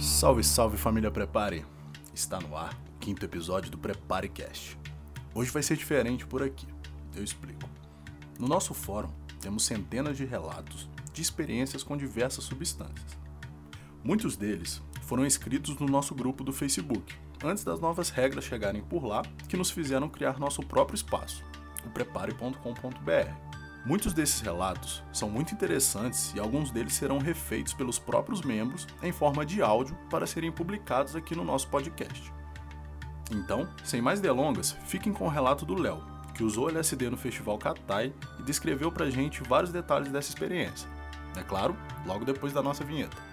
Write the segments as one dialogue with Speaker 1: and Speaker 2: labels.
Speaker 1: Salve, salve família Prepare! Está no ar o quinto episódio do PrepareCast. Hoje vai ser diferente por aqui, eu explico. No nosso fórum temos centenas de relatos de experiências com diversas substâncias. Muitos deles foram escritos no nosso grupo do Facebook, antes das novas regras chegarem por lá, que nos fizeram criar nosso próprio espaço, o prepare.com.br Muitos desses relatos são muito interessantes e alguns deles serão refeitos pelos próprios membros em forma de áudio para serem publicados aqui no nosso podcast. Então, sem mais delongas, fiquem com o relato do Léo, que usou LSD no Festival Katai e descreveu pra gente vários detalhes dessa experiência. É claro, logo depois da nossa vinheta.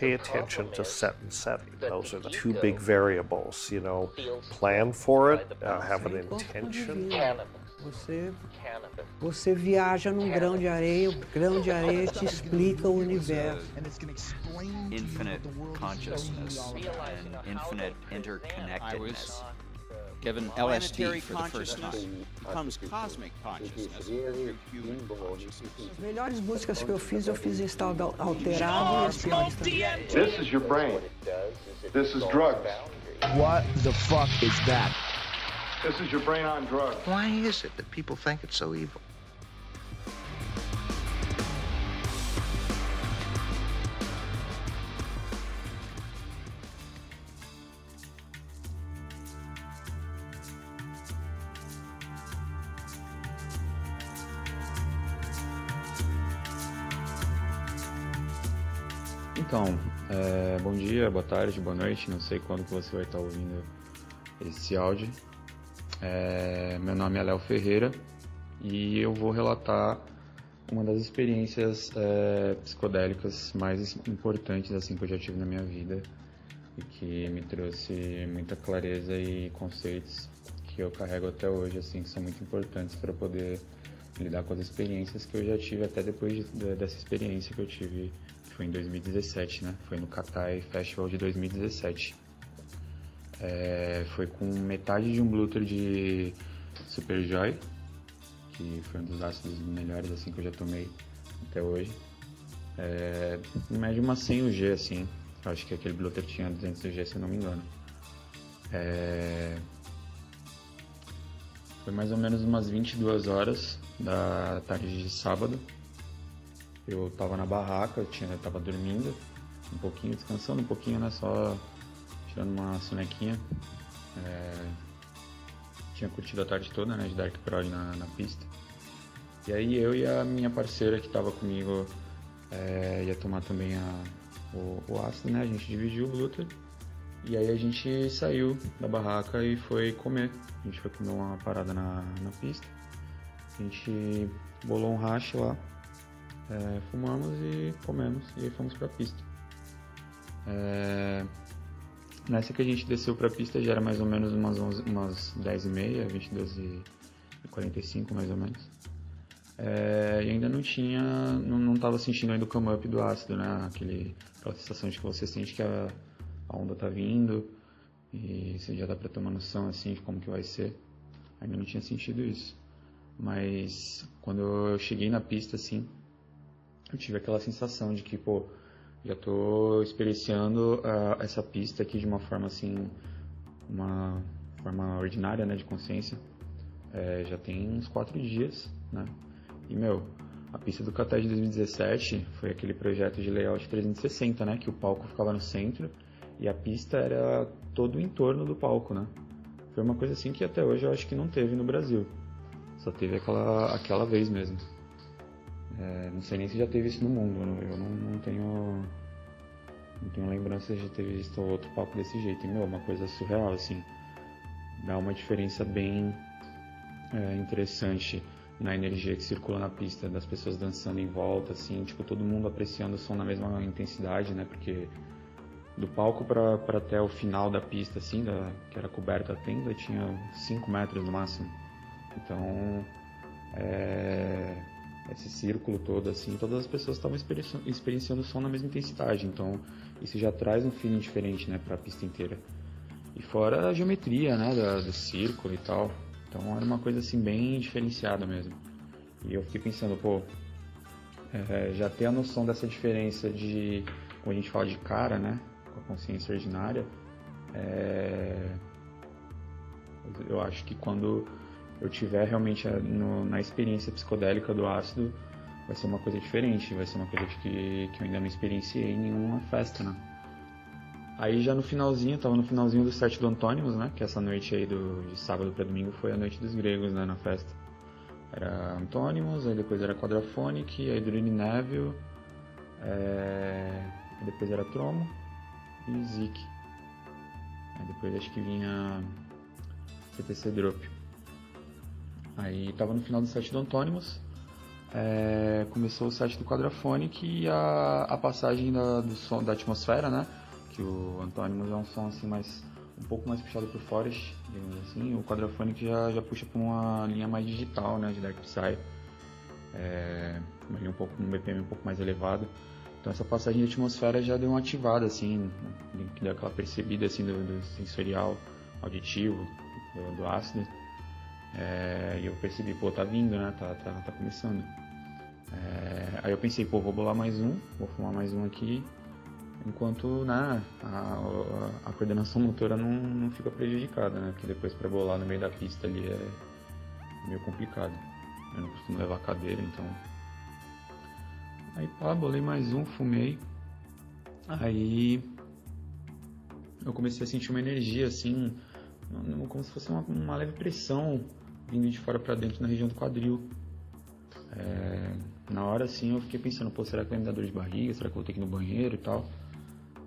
Speaker 2: Pay attention to set and setting. Those are the two big variables. You know, plan for it, uh, have an intention.
Speaker 3: Você, você viaja num grão de areia, o grão de areia te explica o universo.
Speaker 4: Infinite consciousness and infinite interconnectedness.
Speaker 5: Given LSD for the first time. Becomes cosmic consciousness, human consciousness.
Speaker 3: As melhores músicas que eu fiz, eu fiz em estado alterado e as piores também.
Speaker 6: This is your brain. This is drugs.
Speaker 7: What the fuck is that?
Speaker 6: This is your brain on drugs.
Speaker 7: Why is it that people think it's so evil?
Speaker 8: Então, é, bom dia, boa tarde, boa noite, não sei quando que você vai estar ouvindo esse áudio. É, meu nome é Léo Ferreira e eu vou relatar uma das experiências é, psicodélicas mais importantes assim que eu já tive na minha vida e que me trouxe muita clareza e conceitos que eu carrego até hoje assim que são muito importantes para poder lidar com as experiências que eu já tive até depois de, de, dessa experiência que eu tive foi em 2017, né? Foi no Katai Festival de 2017. É, foi com metade de um Bluter de Superjoy, que foi um dos ácidos melhores assim que eu já tomei até hoje. É, em média uma 100 UG, assim. Acho que aquele Bluter tinha 200 UG, se eu não me engano. É, foi mais ou menos umas 22 horas da tarde de sábado. Eu tava na barraca, eu, tinha, eu tava dormindo um pouquinho, descansando um pouquinho, né? Só tirando uma sonequinha. É... Tinha curtido a tarde toda, né? De Dark Prod na, na pista. E aí eu e a minha parceira que tava comigo é, ia tomar também a, o, o, ácido, né? A gente dividiu o glúten. E aí a gente saiu da barraca e foi comer. A gente foi comer uma parada na, na pista. A gente bolou um racha lá é, fumamos e comemos e aí fomos para a pista. É, nessa que a gente desceu para a pista já era mais ou menos umas, 11, umas 10 e meia, 22 e 45 mais ou menos. É, e ainda não tinha, não estava sentindo ainda o come up do ácido, né? Aquele, aquela sensação de que você sente que a, a onda está vindo e você já dá para tomar noção assim de como que vai ser. Ainda não tinha sentido isso. Mas quando eu cheguei na pista assim, eu tive aquela sensação de que, pô, já estou experienciando uh, essa pista aqui de uma forma assim, uma forma ordinária, né, de consciência. É, já tem uns quatro dias, né? E, meu, a pista do Catar de 2017 foi aquele projeto de layout 360, né? Que o palco ficava no centro e a pista era todo o entorno do palco, né? Foi uma coisa assim que até hoje eu acho que não teve no Brasil. Só teve aquela, aquela vez mesmo. É, não sei nem se já teve isso no mundo, eu não, não tenho não tenho lembrança de ter visto outro papo desse jeito. E, meu, uma coisa surreal, assim. Dá uma diferença bem é, interessante na energia que circula na pista, das pessoas dançando em volta, assim, tipo, todo mundo apreciando o som na mesma intensidade, né? Porque do palco para até o final da pista, assim, da, que era coberta a tenda, tinha 5 metros no máximo. Então, é, esse círculo todo, assim, todas as pessoas estavam experienciando, o som na mesma intensidade. Então, isso já traz um feeling diferente, né, para a pista inteira. E fora a geometria, né, do círculo e tal. Então, era uma coisa, assim, bem diferenciada mesmo. E eu fiquei pensando, pô, é, já ter a noção dessa diferença de, quando a gente fala de cara, né, com a consciência ordinária, é, eu acho que quando eu tiver realmente no, na experiência psicodélica do ácido, vai ser uma coisa diferente, vai ser uma coisa que, que eu ainda não experienciei em nenhuma festa, né? Aí já no finalzinho, tava no finalzinho do set do Antônimos, né? Que essa noite aí do, de sábado para domingo foi a noite dos gregos, né? Na festa. Era Antônimos, aí depois era Quadraphonic, aí Dorine Neville, é... depois era Tromo e Zik. Aí depois acho que vinha CTC Drop. Aí tava no final do set do Antônimos, é... começou o set do Quadraphonic e a, a passagem da, do som, da atmosfera, né? Que o Antônimos é um som assim mais um pouco mais puxado por Forest, digamos assim. O Quadraphonic já, já puxa para uma linha mais digital, né, de Dark Psy. É, uma linha um pouco, um BPM um pouco mais elevado. Então essa passagem de atmosfera já deu uma ativada, assim, que deu aquela percebida, assim, do, do sensorial, auditivo, do, do ácido. É, e eu percebi, pô, tá vindo, né, tá, tá, tá começando. É, aí eu pensei, pô, vou bolar mais um, vou fumar mais um aqui enquanto né, a, a, coordenação motora não, não fica prejudicada, né? Porque depois para bolar no meio da pista ali é meio complicado. Eu não costumo levar cadeira, então. Aí pá, bolei mais um, fumei. Aí eu comecei a sentir uma energia assim, como se fosse uma, uma leve pressão vindo de fora para dentro na região do quadril. É, na hora assim eu fiquei pensando, pô, será que vai me dar dor de barriga? Será que eu vou ter que ir no banheiro e tal?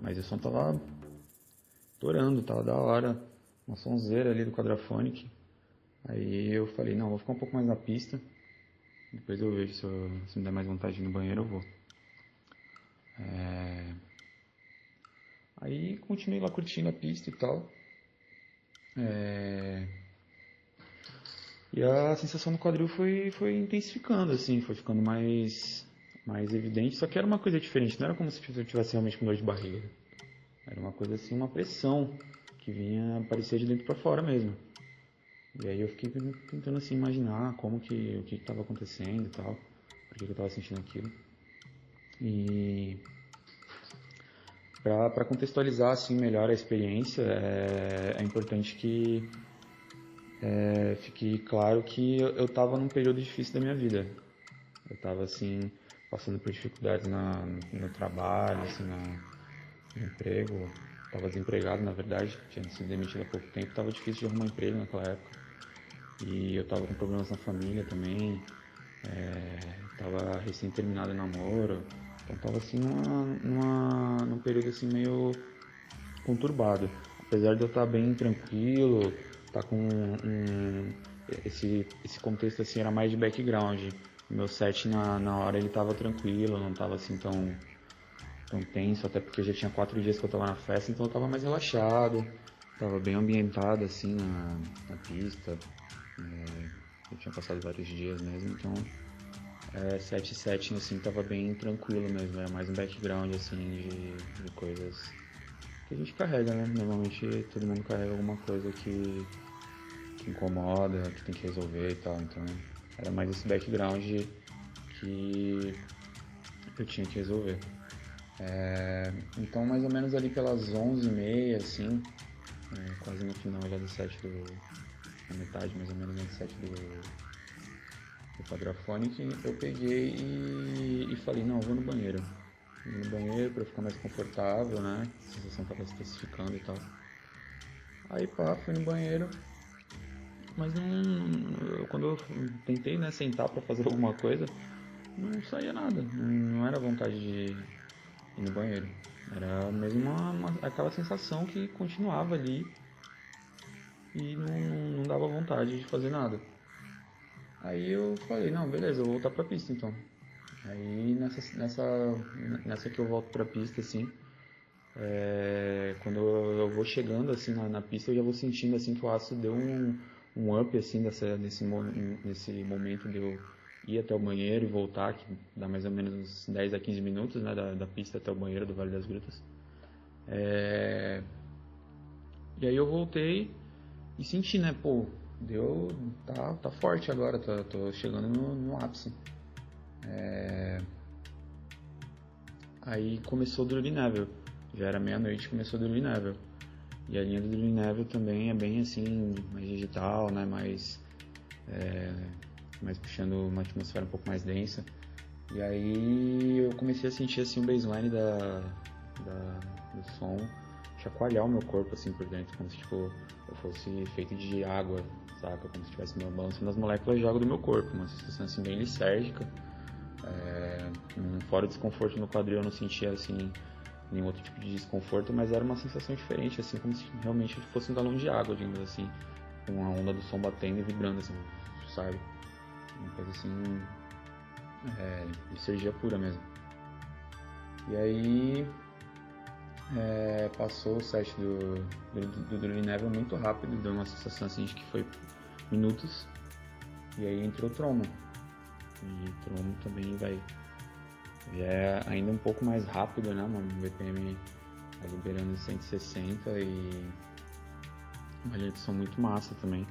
Speaker 8: Mas o som tava estourando, tava da hora. Uma sonzeira ali do Quadraphonic. Aí eu falei, não, vou ficar um pouco mais na pista. Depois eu vejo se, eu, se me der mais vontade de ir no banheiro, eu vou. É... Aí continuei lá curtindo a pista e tal. É... E a sensação no quadril foi, foi intensificando, assim, foi ficando mais mais evidente, só que era uma coisa diferente, não era como se eu tivesse realmente com dor de barriga. Era uma coisa assim, uma pressão que vinha aparecer de dentro para fora mesmo. E aí eu fiquei tentando assim imaginar como que o que estava acontecendo e tal, por que eu estava sentindo aquilo. E para contextualizar assim melhor a experiência, é, é importante que é, claro que eu estava num período difícil da minha vida. Eu estava assim passando por dificuldades na, no trabalho, assim, na, no emprego. Estava desempregado, na verdade, tinha sido demitido há pouco tempo. Estava difícil de arrumar emprego naquela época. E eu estava com problemas na família também. Estava é, recém terminado o namoro. Então estava assim numa, numa, num período assim meio conturbado. Apesar de eu estar bem tranquilo, tá com um, esse, esse contexto assim era mais de background meu set na, na hora ele tava tranquilo, não tava assim tão, tão tenso, até porque já tinha quatro dias que eu tava na festa, então eu tava mais relaxado, tava bem ambientado assim na, na pista. É, eu tinha passado vários dias mesmo, então é, set setting assim tava bem tranquilo mesmo, era mais um background assim de, de coisas que a gente carrega, né? Normalmente todo mundo carrega alguma coisa que, que incomoda, que tem que resolver e tal, então era mais esse background que eu tinha que resolver. É, então, mais ou menos ali pelas 11h30, assim, é, quase no final já do set do. na metade mais ou menos do set do, do Quadraphonic, eu peguei e, e falei: não, vou no banheiro. Vou no banheiro para ficar mais confortável, né? A sensação tava se especificando e tal. Aí pá, fui no banheiro, mas não, quando eu tentei né, sentar para fazer alguma coisa, não saía nada. Não era vontade de ir no banheiro. Era mesmo uma, uma, aquela sensação que continuava ali e não, não dava vontade de fazer nada. Aí eu falei, não, beleza, eu vou voltar pra pista então. Aí nessa, nessa, nessa que eu volto pra pista, assim, é, quando eu, vou chegando assim na, na, pista, eu já vou sentindo assim que o aço deu um, um up assim dessa, nesse, nesse momento de eu ir até o banheiro e voltar, que dá mais ou menos uns 10 a 15 minutos né, da, da pista até o banheiro do Vale das Grutas. É... E aí eu voltei e senti, né, pô, deu. tá, tá forte agora, tô, tô chegando no, no ápice. É... Aí começou Drury Neville. Já era meia-noite começou Drury Neville. E a linha do Drury Neville também é bem assim, mais digital, né? Mais, é, mais puxando uma atmosfera um pouco mais densa. E aí eu comecei a sentir assim o baseline da, da, do som chacoalhar o meu corpo assim por dentro, como se tipo, eu fosse feito de água, saca? Como se estivesse balançando as moléculas de água do meu corpo, uma sensação assim bem lisérgica. É, um fora desconforto no quadril eu não sentia assim nenhum outro tipo de desconforto, mas era uma sensação diferente, assim como se realmente fosse um galão de água, digamos assim, com a onda do som batendo e vibrando, assim, sabe? Uma coisa assim, é, energia pura mesmo. E aí é, passou o set do, do, do Neville muito rápido, deu uma sensação assim de que foi minutos. E aí entrou o Tromo. E o Tromo também vai. Já é ainda um pouco mais rápido, né, mano? BPM tá liberando 160 e uma edição muito massa também.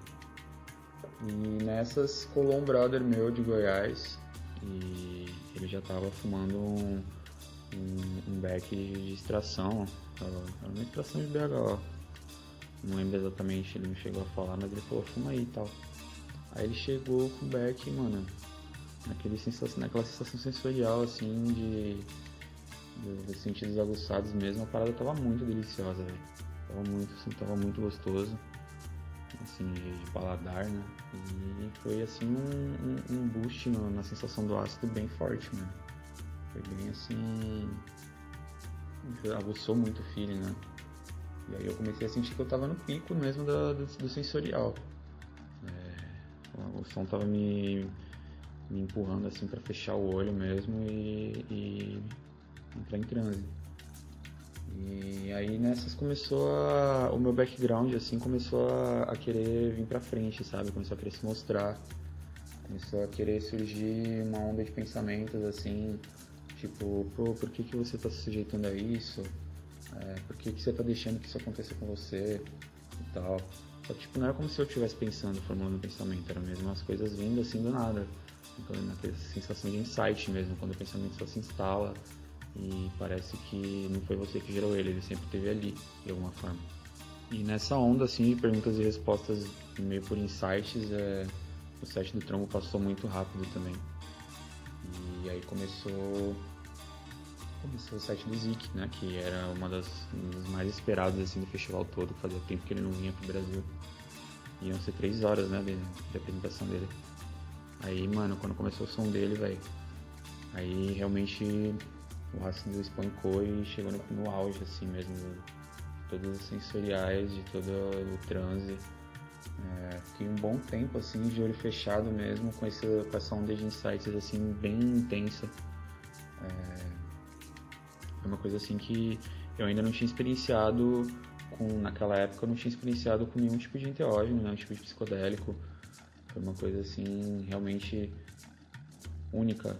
Speaker 8: E nessas colou um brother meu de Goiás e ele já tava fumando um um, um back de extração, era uma extração de BHO. Não lembro exatamente, ele não chegou a falar, mas ele falou, fuma aí e tal. Aí ele chegou com o back, mano, naquele sensação, naquela sensação sensorial, assim, de, de, sentidos aguçados mesmo, a parada tava muito deliciosa, velho. Tava muito, assim, tava muito gostoso, assim, de, de paladar, né? E foi, assim, um, um, um boost no, na sensação do ácido bem forte, mano. Foi bem assim. Aguçou muito o feeling, né? E aí eu comecei a sentir que eu tava no pico mesmo do, do, do sensorial. É, o som tava me, me empurrando assim para fechar o olho mesmo e, e entrar em transe. E aí nessas começou a, o meu background assim começou a, a, querer vir para frente, sabe? Começou a querer se mostrar, começou a querer surgir uma onda de pensamentos assim Tipo, pô, por que, que você está se sujeitando a isso? É, por que, que você está deixando que isso aconteça com você? E tal. Só que, tipo, não era como se eu estivesse pensando, formando um pensamento, era mesmo as coisas vindo assim do nada. Então, naquela sensação de insight mesmo, quando o pensamento só se instala e parece que não foi você que gerou ele, ele sempre esteve ali, de alguma forma. E nessa onda, assim, de perguntas e respostas meio por insights, é, o set do tronco passou muito rápido também. E aí começou começou o site do Zik, né, que era uma das, um dos mais esperados assim do festival todo, fazia tempo que ele não vinha pro Brasil. Iam ser três horas, né, de, de apresentação dele. Aí, mano, quando começou o som dele, velho, aí realmente o ácido espancou e chegou no, no auge, assim mesmo, de todos os sensoriais, de todo o transe. É, fiquei um bom tempo, assim, de olho fechado mesmo, com, esse, com essa onda de insights, assim, bem intensa. É, é uma coisa assim que eu ainda não tinha experienciado com, naquela época eu não tinha experienciado com nenhum tipo de enteógeno, nenhum tipo de psicodélico. Foi uma coisa assim realmente única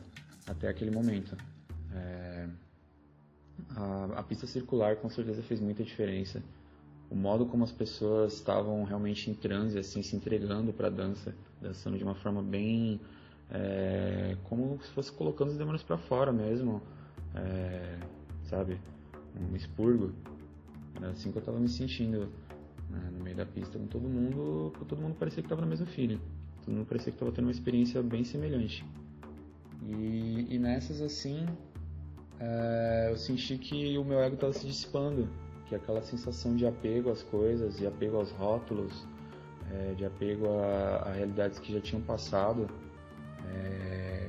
Speaker 8: até aquele momento. É, a, a, pista circular com certeza fez muita diferença. O modo como as pessoas estavam realmente em transe, assim, se entregando para a dança, dançando de uma forma bem é, como se fosse colocando os demônios para fora mesmo. É, sabe? Um expurgo. Era assim que eu tava me sentindo né, no meio da pista com todo mundo, todo mundo parecia que tava no mesmo feeling. Todo mundo parecia que tava tendo uma experiência bem semelhante. E, e nessas assim, é, eu senti que o meu ego tava se dissipando, que aquela sensação de apego às coisas, de apego aos rótulos, é, de apego a, a, realidades que já tinham passado,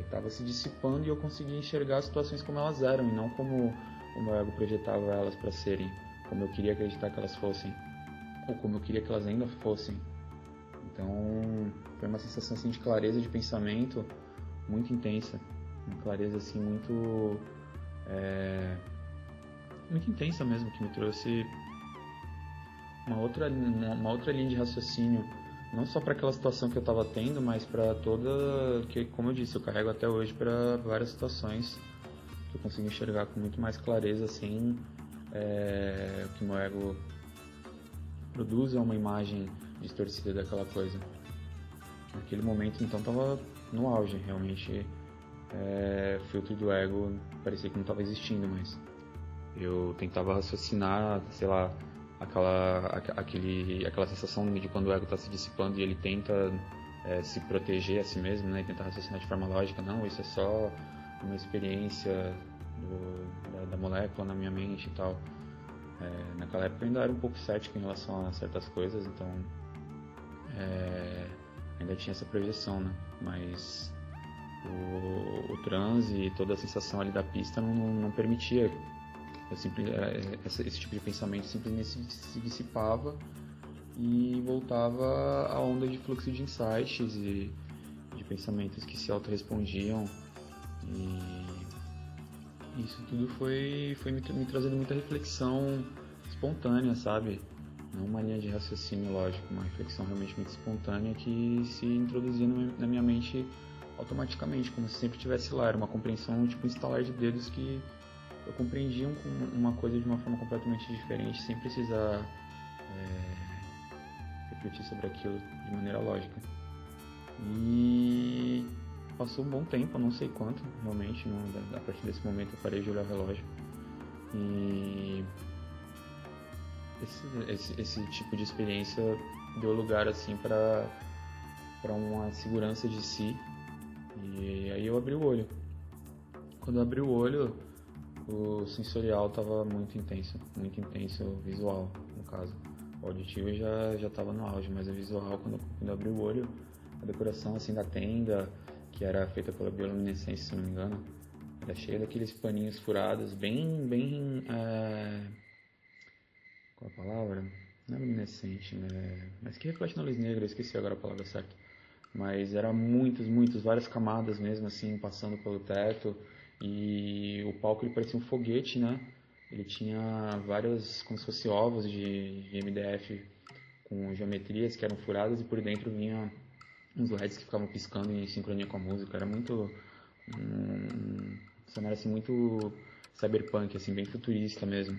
Speaker 8: estava é, se dissipando e eu conseguia enxergar as situações como elas eram e não como o meu ego projetava elas para serem como eu queria acreditar que elas fossem, ou como eu queria que elas ainda fossem. Então, foi uma sensação assim de clareza de pensamento muito intensa, uma clareza assim muito é, muito intensa mesmo que me trouxe uma outra uma outra linha de raciocínio não só para aquela situação que eu estava tendo, mas para toda que como eu disse eu carrego até hoje para várias situações eu consigo enxergar com muito mais clareza assim é, o que meu ego produz é uma imagem distorcida daquela coisa. Naquele momento então tava no auge, realmente é, filtro do ego parecia que não estava existindo mais. Eu tentava raciocinar, sei lá, aquela, aquele, aquela sensação de quando o ego está se dissipando e ele tenta é, se proteger a si mesmo, né, e tentar raciocinar de forma lógica, não, isso é só uma experiência do, da, da, molécula na minha mente e tal. É, naquela época eu ainda era um pouco cético em relação a certas coisas, então é, ainda tinha essa projeção, né? Mas o, o transe e toda a sensação ali da pista não, não permitia. Simples, é, esse, esse tipo de pensamento simplesmente se, se dissipava e voltava a onda de fluxo de insights e de pensamentos que se auto-respondiam e isso tudo foi, foi me, me, trazendo muita reflexão espontânea, sabe? Não uma linha de raciocínio lógico, uma reflexão realmente muito espontânea que se introduzia na minha mente automaticamente, como se sempre tivesse lá. Era uma compreensão, tipo, um instalar de dedos que eu compreendia uma coisa de uma forma completamente diferente, sem precisar é, refletir sobre aquilo de maneira lógica. E passou um bom tempo, não sei quanto, realmente, não, a partir desse momento eu parei de olhar o relógio. E esse, esse, esse tipo de experiência deu lugar assim para para uma segurança de si e aí eu abri o olho. Quando eu abri o olho, o sensorial estava muito intenso, muito intenso visual, no caso. O auditivo já já estava no auge, mas o visual quando, quando eu abri o olho, a decoração assim da tenda, que era feita pela bioluminescência, se não me engano, era cheia daqueles paninhos furados, bem bem é... qual a palavra? Não é luminescente, né? Mas que reflete na luz negra, eu esqueci agora a palavra certa mas era muitas, muitas, várias camadas mesmo assim, passando pelo teto, e o palco ele parecia um foguete, né? Ele tinha vários, como se fossem ovos de, de MDF com geometrias que eram furadas e por dentro vinha uns LEDs que ficavam piscando em sincronia com a música. Era muito um cenário assim muito cyberpunk, assim bem futurista mesmo.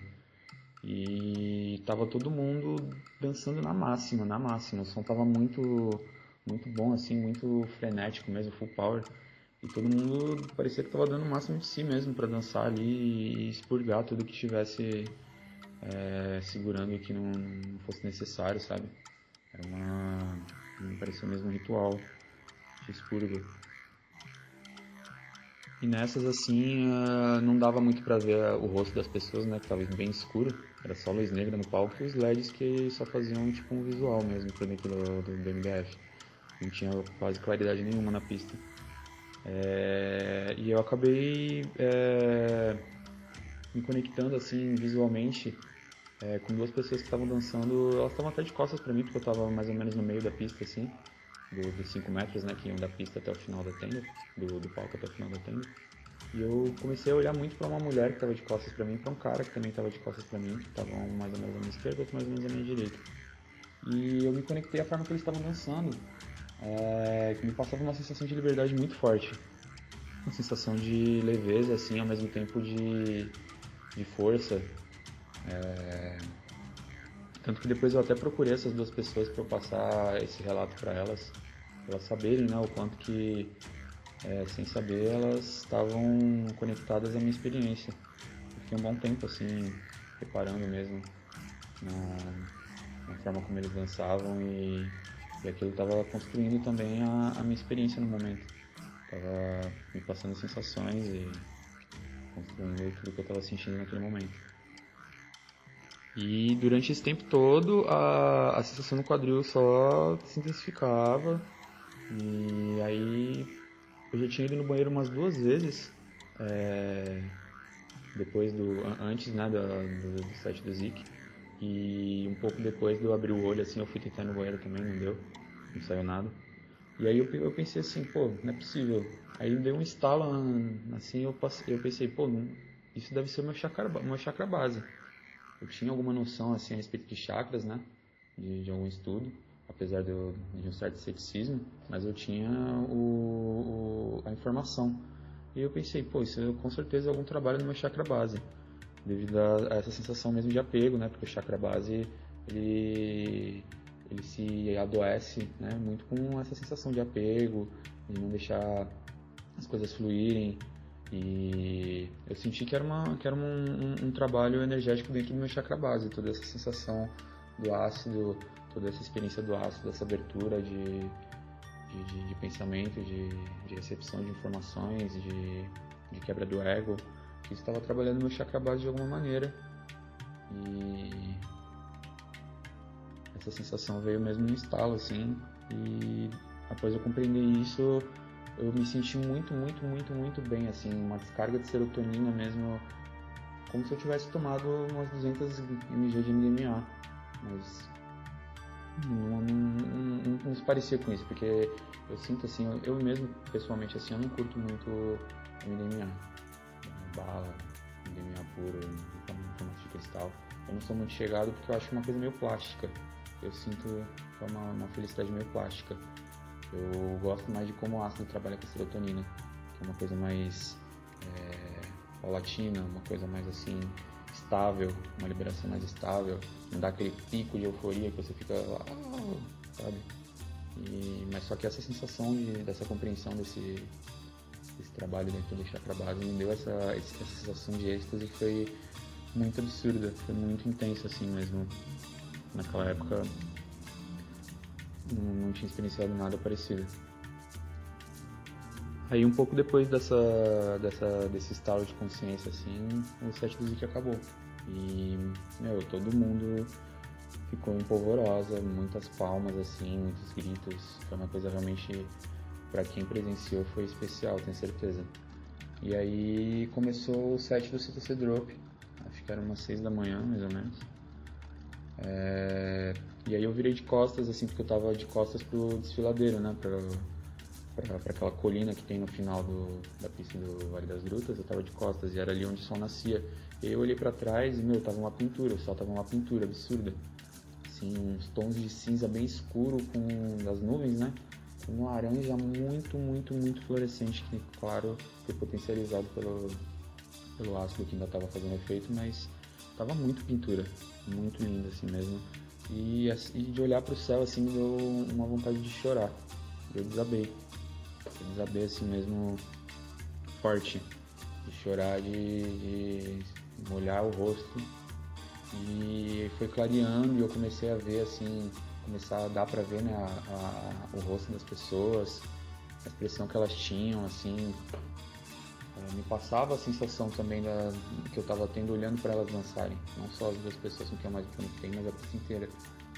Speaker 8: E tava todo mundo dançando na máxima, na máxima. O som tava muito muito bom, assim, muito frenético mesmo, full power. E todo mundo parecia que estava dando o máximo de si mesmo para dançar ali e expurgar tudo que estivesse é, segurando e que não, não, fosse necessário, sabe? Era uma. Me parecia mesmo um ritual de expurgo. E nessas assim, uh, não dava muito para ver o rosto das pessoas, né? Que tava bem escuro. Era só luz negra no palco e os LEDs que só faziam tipo um visual mesmo por dentro do, do, do MDF não tinha quase claridade nenhuma na pista. É, e eu acabei é, me conectando assim visualmente é, com duas pessoas que estavam dançando. Elas estavam até de costas para mim, porque eu estava mais ou menos no meio da pista, assim, dos 5 metros, né, que iam da pista até o final da tenda, do, do palco até o final da tenda. E eu comecei a olhar muito para uma mulher que estava de costas para mim, para um cara que também estava de costas para mim, que estavam mais ou menos à minha esquerda, outro mais ou menos à minha direita. E eu me conectei à forma que eles estavam dançando é, que me passava uma sensação de liberdade muito forte. Uma sensação de leveza, assim, ao mesmo tempo de, de força. É, tanto que depois eu até procurei essas duas pessoas para eu passar esse relato para elas, para elas saberem né, o quanto que, é, sem saber, elas estavam conectadas à minha experiência. Eu fiquei um bom tempo assim, preparando mesmo na, na forma como eles dançavam e e aquilo estava construindo também a, a, minha experiência no momento. Estava me passando sensações e construindo tudo que eu estava sentindo naquele momento. E durante esse tempo todo a, a sensação no quadril só se intensificava. E aí eu já tinha ido no banheiro umas duas vezes. É, depois do. antes né, do, do, do set do Zik. E um pouco depois de eu abrir o olho, assim, eu fui tentar no banheiro também, não deu, não saiu nada. E aí eu, eu pensei assim, pô, não é possível. Aí deu um estalo, assim, eu, passei, eu pensei, pô, não, isso deve ser meu chakra, meu chakra base. Eu tinha alguma noção, assim, a respeito de chakras, né, de, de algum estudo, apesar de, eu, de um certo ceticismo, mas eu tinha o, o, a informação. E eu pensei, pô, isso com certeza é algum trabalho no meu chakra base devido a, essa sensação mesmo de apego, né? Porque o chakra base ele ele se adoece né, muito com essa sensação de apego, de não deixar as coisas fluírem. E eu senti que era, uma, que era um, um, um trabalho energético dentro do meu chakra base, toda essa sensação do ácido, toda essa experiência do ácido, dessa abertura de, de, de, de pensamento, de, de, recepção de informações, de, quebra do ego, que estava trabalhando no chakra base de alguma maneira. E essa sensação veio mesmo no estalo, assim, e após eu compreender isso, eu me senti muito, muito, muito, muito bem, assim, uma descarga de serotonina mesmo, como se eu tivesse tomado umas 200 mg de MDMA, mas não, não, não, se parecia com isso, porque eu sinto assim, eu, mesmo pessoalmente assim, eu não curto muito MDMA, bala, MDMA puro, formato de cristal. Eu não sou muito chegado porque eu acho uma coisa meio plástica. Eu sinto é uma, uma felicidade meio plástica. Eu gosto mais de como o ácido trabalha com a serotonina, que é uma coisa mais é, paulatina, uma coisa mais assim estável, uma liberação mais estável, não dá aquele pico de euforia que você fica lá, sabe? E, mas só que essa sensação de, dessa compreensão desse, desse trabalho dentro do chakra base me deu essa, essa sensação de êxtase que foi muito absurda, foi muito intensa assim mesmo. Naquela época não, não tinha experienciado nada parecido. Aí um pouco depois dessa, dessa, desse estado de consciência, assim, o set do Zik acabou. E, meu, todo mundo ficou em polvorosa, muitas palmas, assim, muitos gritos. Foi uma coisa realmente, para quem presenciou, foi especial, tenho certeza. E aí começou o set do CTC Drop, acho que era umas 6 da manhã, mais ou menos. É... E aí eu virei de costas, assim, porque eu tava de costas pro desfiladeiro, né, pra para aquela colina que tem no final do, da pista do Vale das Grutas, eu tava de costas e era ali onde o sol nascia. Eu olhei para trás e, meu, tava uma pintura, o sol tava uma pintura absurda. Assim, uns tons de cinza bem escuro com das nuvens, né? Um laranja muito, muito, muito fluorescente, que, claro, foi potencializado pelo, pelo ácido que ainda tava fazendo efeito, mas tava muito pintura, muito linda assim mesmo. E, e de olhar para o céu assim me deu uma vontade de chorar. Eu desabei desabei assim mesmo forte, de chorar, de, de molhar o rosto. E foi clareando e eu comecei a ver assim, começar a dar para ver né, a, a, o rosto das pessoas, a expressão que elas tinham, assim. É, me passava a sensação também da, que eu estava tendo olhando para elas dançarem. Não só as duas pessoas com quem eu mais conectei, mas a pista inteira.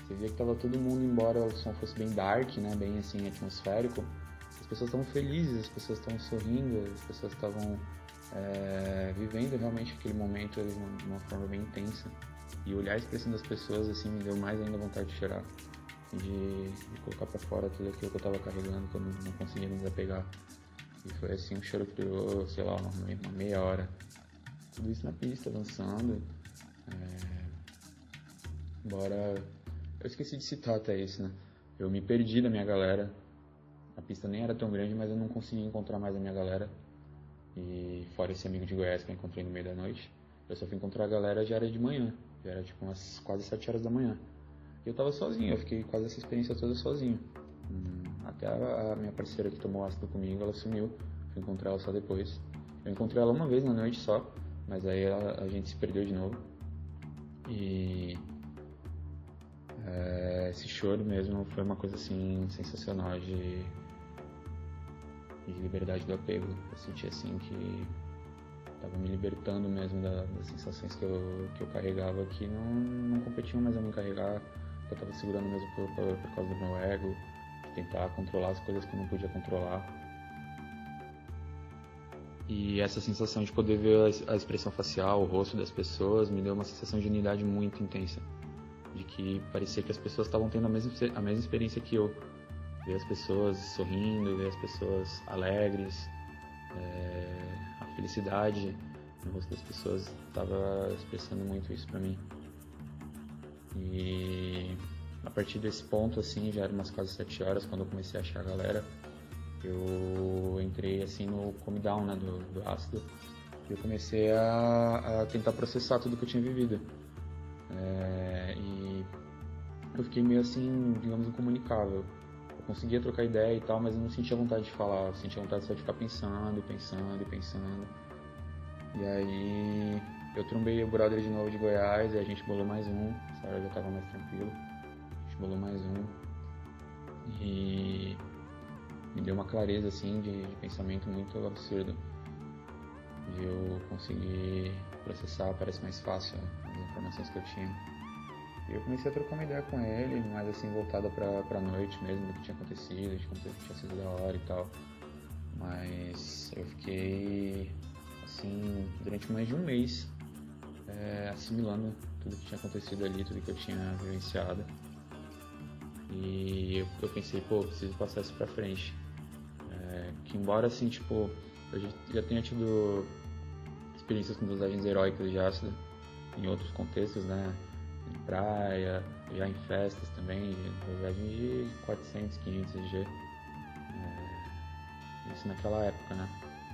Speaker 8: Você via que tava todo mundo, embora o som fosse bem dark, né, bem assim atmosférico, pessoas estavam felizes, as pessoas estavam sorrindo, as pessoas estavam é, vivendo realmente aquele momento de uma, uma, forma bem intensa. E olhar a expressão das pessoas assim me deu mais ainda vontade de chorar, de, de colocar para fora tudo aquilo que eu estava carregando, que eu não, não conseguia me desapegar. E foi assim um choro que durou, sei lá, uma, uma meia hora. Tudo isso na pista, dançando. É... Embora. Eu esqueci de citar até isso, né? Eu me perdi da minha galera, a pista nem era tão grande, mas eu não consegui encontrar mais a minha galera. E fora esse amigo de Goiás que eu encontrei no meio da noite, eu só fui encontrar a galera já era de manhã. Já era tipo umas quase 7 horas da manhã. E eu tava sozinho, eu fiquei quase essa experiência toda sozinho. Hum, até a, minha parceira que tomou ácido comigo, ela sumiu. Fui encontrar ela só depois. Eu encontrei ela uma vez na noite só, mas aí ela, a gente se perdeu de novo. E é, esse choro mesmo foi uma coisa assim sensacional de de liberdade do apego. Eu senti assim que estava me libertando mesmo da, das sensações que eu, que eu carregava que não, não competiam mais a me carregar, que eu estava segurando mesmo por, por, por, causa do meu ego, de tentar controlar as coisas que eu não podia controlar. E essa sensação de poder ver a, a expressão facial, o rosto das pessoas, me deu uma sensação de unidade muito intensa. De que parecia que as pessoas estavam tendo a mesma, a mesma experiência que eu ver as pessoas sorrindo, ver as pessoas alegres, é, a felicidade no rosto das pessoas estava expressando muito isso para mim. E a partir desse ponto, assim, já era umas quase sete horas quando eu comecei a achar a galera, eu entrei assim no come down né, do, do ácido e eu comecei a, a, tentar processar tudo que eu tinha vivido. É, e eu fiquei meio assim, digamos, incomunicável. Conseguia trocar ideia e tal, mas eu não sentia vontade de falar, sentia vontade só de ficar pensando, pensando e pensando. E aí eu trombei o brother de novo de Goiás e a gente bolou mais um, essa hora já tava mais tranquilo. A gente bolou mais um. E me deu uma clareza assim de, de pensamento muito absurda. De eu conseguir processar, parece mais fácil as informações que eu tinha. Eu comecei a trocar uma ideia com ele, mais assim, voltada pra, pra noite mesmo, do que tinha acontecido, de como tinha sido da hora e tal. Mas eu fiquei, assim, durante mais de um mês é, assimilando tudo que tinha acontecido ali, tudo que eu tinha vivenciado. E eu, eu pensei, pô, preciso passar isso pra frente. É, que embora, assim, tipo, eu já, tenha tido experiências com dosagens heróicas de ácido em outros contextos, né? Em praia, já em festas também, dosagem de 400, 500 G. É, isso naquela época, né?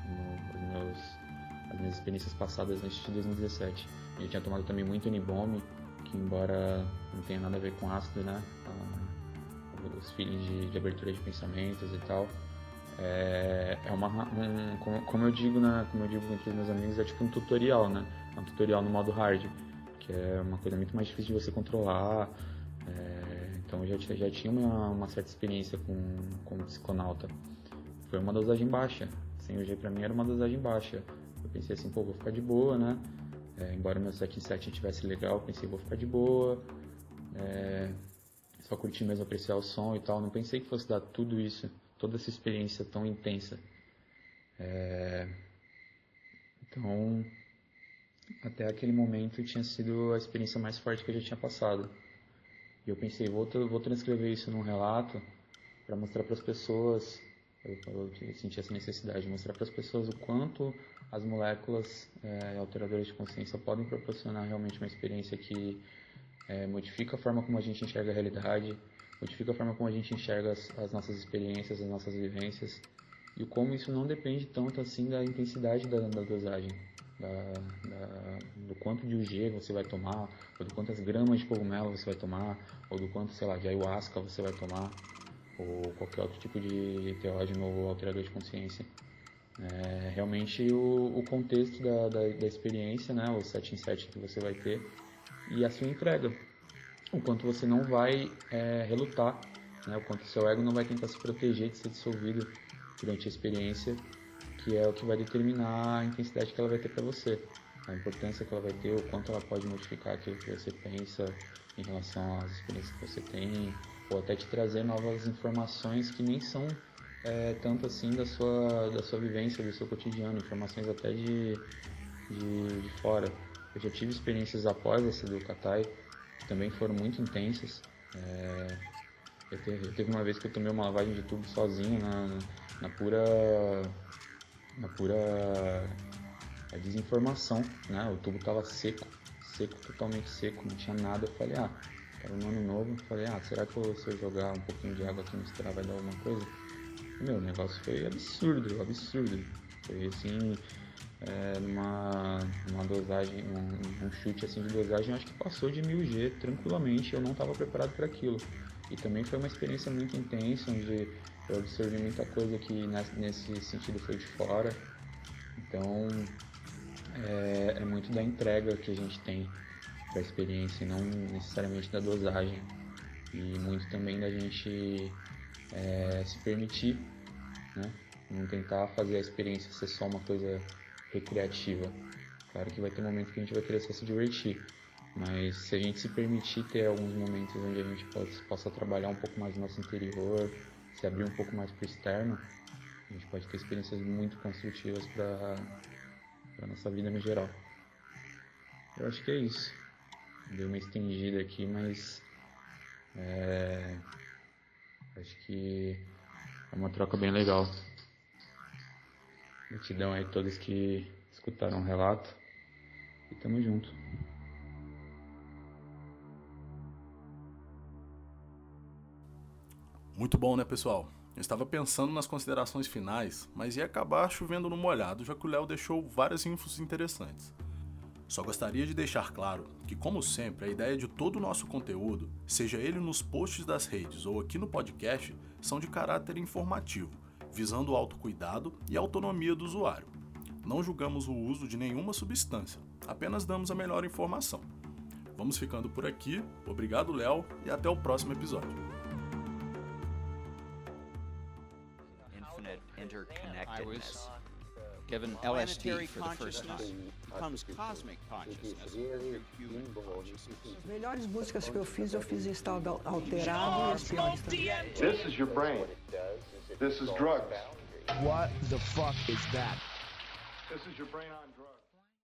Speaker 8: No, meus, as minhas experiências passadas neste 2017. Eu tinha tomado também muito Unibome, que embora não tenha nada a ver com ácido, né? os feelings de, de abertura de pensamentos e tal, é, é uma um, como, como, eu digo na como eu digo entre meus amigos é tipo um tutorial né é um tutorial no modo hard que é uma coisa muito mais difícil de você controlar é, então eu já, já tinha uma, uma certa experiência com como psiconauta. Foi uma dosagem baixa 100 G para mim era uma dosagem baixa. Eu pensei assim pô vou ficar de boa né? É, embora meu 7 em 7 tivesse legal pensei vou ficar de boa é, só curtir mesmo apreciar o som e tal. Não pensei que fosse dar tudo isso toda essa experiência tão intensa. É... Então, até aquele momento tinha sido a experiência mais forte que eu já tinha passado. E eu pensei, vou, vou transcrever isso num relato para mostrar para as pessoas, eu, eu, senti essa necessidade de mostrar para as pessoas o quanto as moléculas é, alteradoras de consciência podem proporcionar realmente uma experiência que é, modifica a forma como a gente enxerga a realidade, modifica a forma como a gente enxerga as, as nossas experiências, as nossas vivências e como isso não depende tanto assim da intensidade da, da dosagem, da, da, do quanto de UG você vai tomar, ou do quantas gramas de cogumelo você vai tomar, ou do quanto, sei lá, de ayahuasca você vai tomar, ou qualquer outro tipo de teógeno ou alterador de consciência. É, realmente o, o contexto da, da, da, experiência, né, o 7 em 7 que você vai ter, e a sua entrega o quanto você não vai é, relutar, né? o quanto seu ego não vai tentar se proteger de ser dissolvido durante a experiência, que é o que vai determinar a intensidade que ela vai ter para você, a importância que ela vai ter, o quanto ela pode modificar aquilo que você pensa em relação às experiências que você tem, ou até te trazer novas informações que nem são é, tanto assim da sua, da sua vivência, do seu cotidiano, informações até de, de, de fora. Eu já tive experiências após essa do Katai, também foram muito intensas. É, eu, teve, teve, uma vez que eu tomei uma lavagem de tubo sozinho na, na pura na pura é, desinformação, né? O tubo tava seco, seco, totalmente seco, não tinha nada. Eu falei, ah, era um ano novo, eu falei, ah, será que se eu jogar um pouquinho de água aqui misturar vai dar alguma coisa? Meu, o negócio foi absurdo, absurdo. Foi assim, é, numa, numa dosagem, um, um, chute assim de dosagem, acho que passou de 1000G tranquilamente, eu não estava preparado para aquilo. E também foi uma experiência muito intensa, onde eu absorvi muita coisa que nesse sentido foi de fora. Então é, é muito da entrega que a gente tem para a experiência, e não necessariamente da dosagem. E muito também da gente é, se permitir, né? Não tentar fazer a experiência ser só uma coisa recreativa. Claro que vai ter momentos que a gente vai querer só se divertir, mas se a gente se permitir ter alguns momentos onde a gente pode, possa trabalhar um pouco mais no nosso interior, se abrir um pouco mais para o externo, a gente pode ter experiências muito construtivas para a nossa vida no geral. Eu acho que é isso. Deu uma estendida aqui, mas é, acho que é uma troca bem legal. Gratidão aí a todos que escutaram o relato. E tamo junto.
Speaker 1: Muito bom, né, pessoal? Eu estava pensando nas considerações finais, mas ia acabar chovendo no molhado, já que o Léo deixou várias infos interessantes. Só gostaria de deixar claro que, como sempre, a ideia de todo o nosso conteúdo, seja ele nos posts das redes ou aqui no podcast, são de caráter informativo, visando o autocuidado e a autonomia do usuário. Não julgamos o uso de nenhuma substância, apenas damos a melhor informação. Vamos ficando por aqui, obrigado Léo e até o próximo episódio.
Speaker 4: Infinite
Speaker 5: I
Speaker 4: interconnectedness.
Speaker 5: was given LSD for the first time. Becomes cosmic consciousness through human consciousness.
Speaker 3: As melhores músicas que eu fiz, eu fiz em estado alterado e as piores também.
Speaker 6: This is your brain. This is drugs.
Speaker 7: What the fuck is that?
Speaker 6: This is your brain on drugs.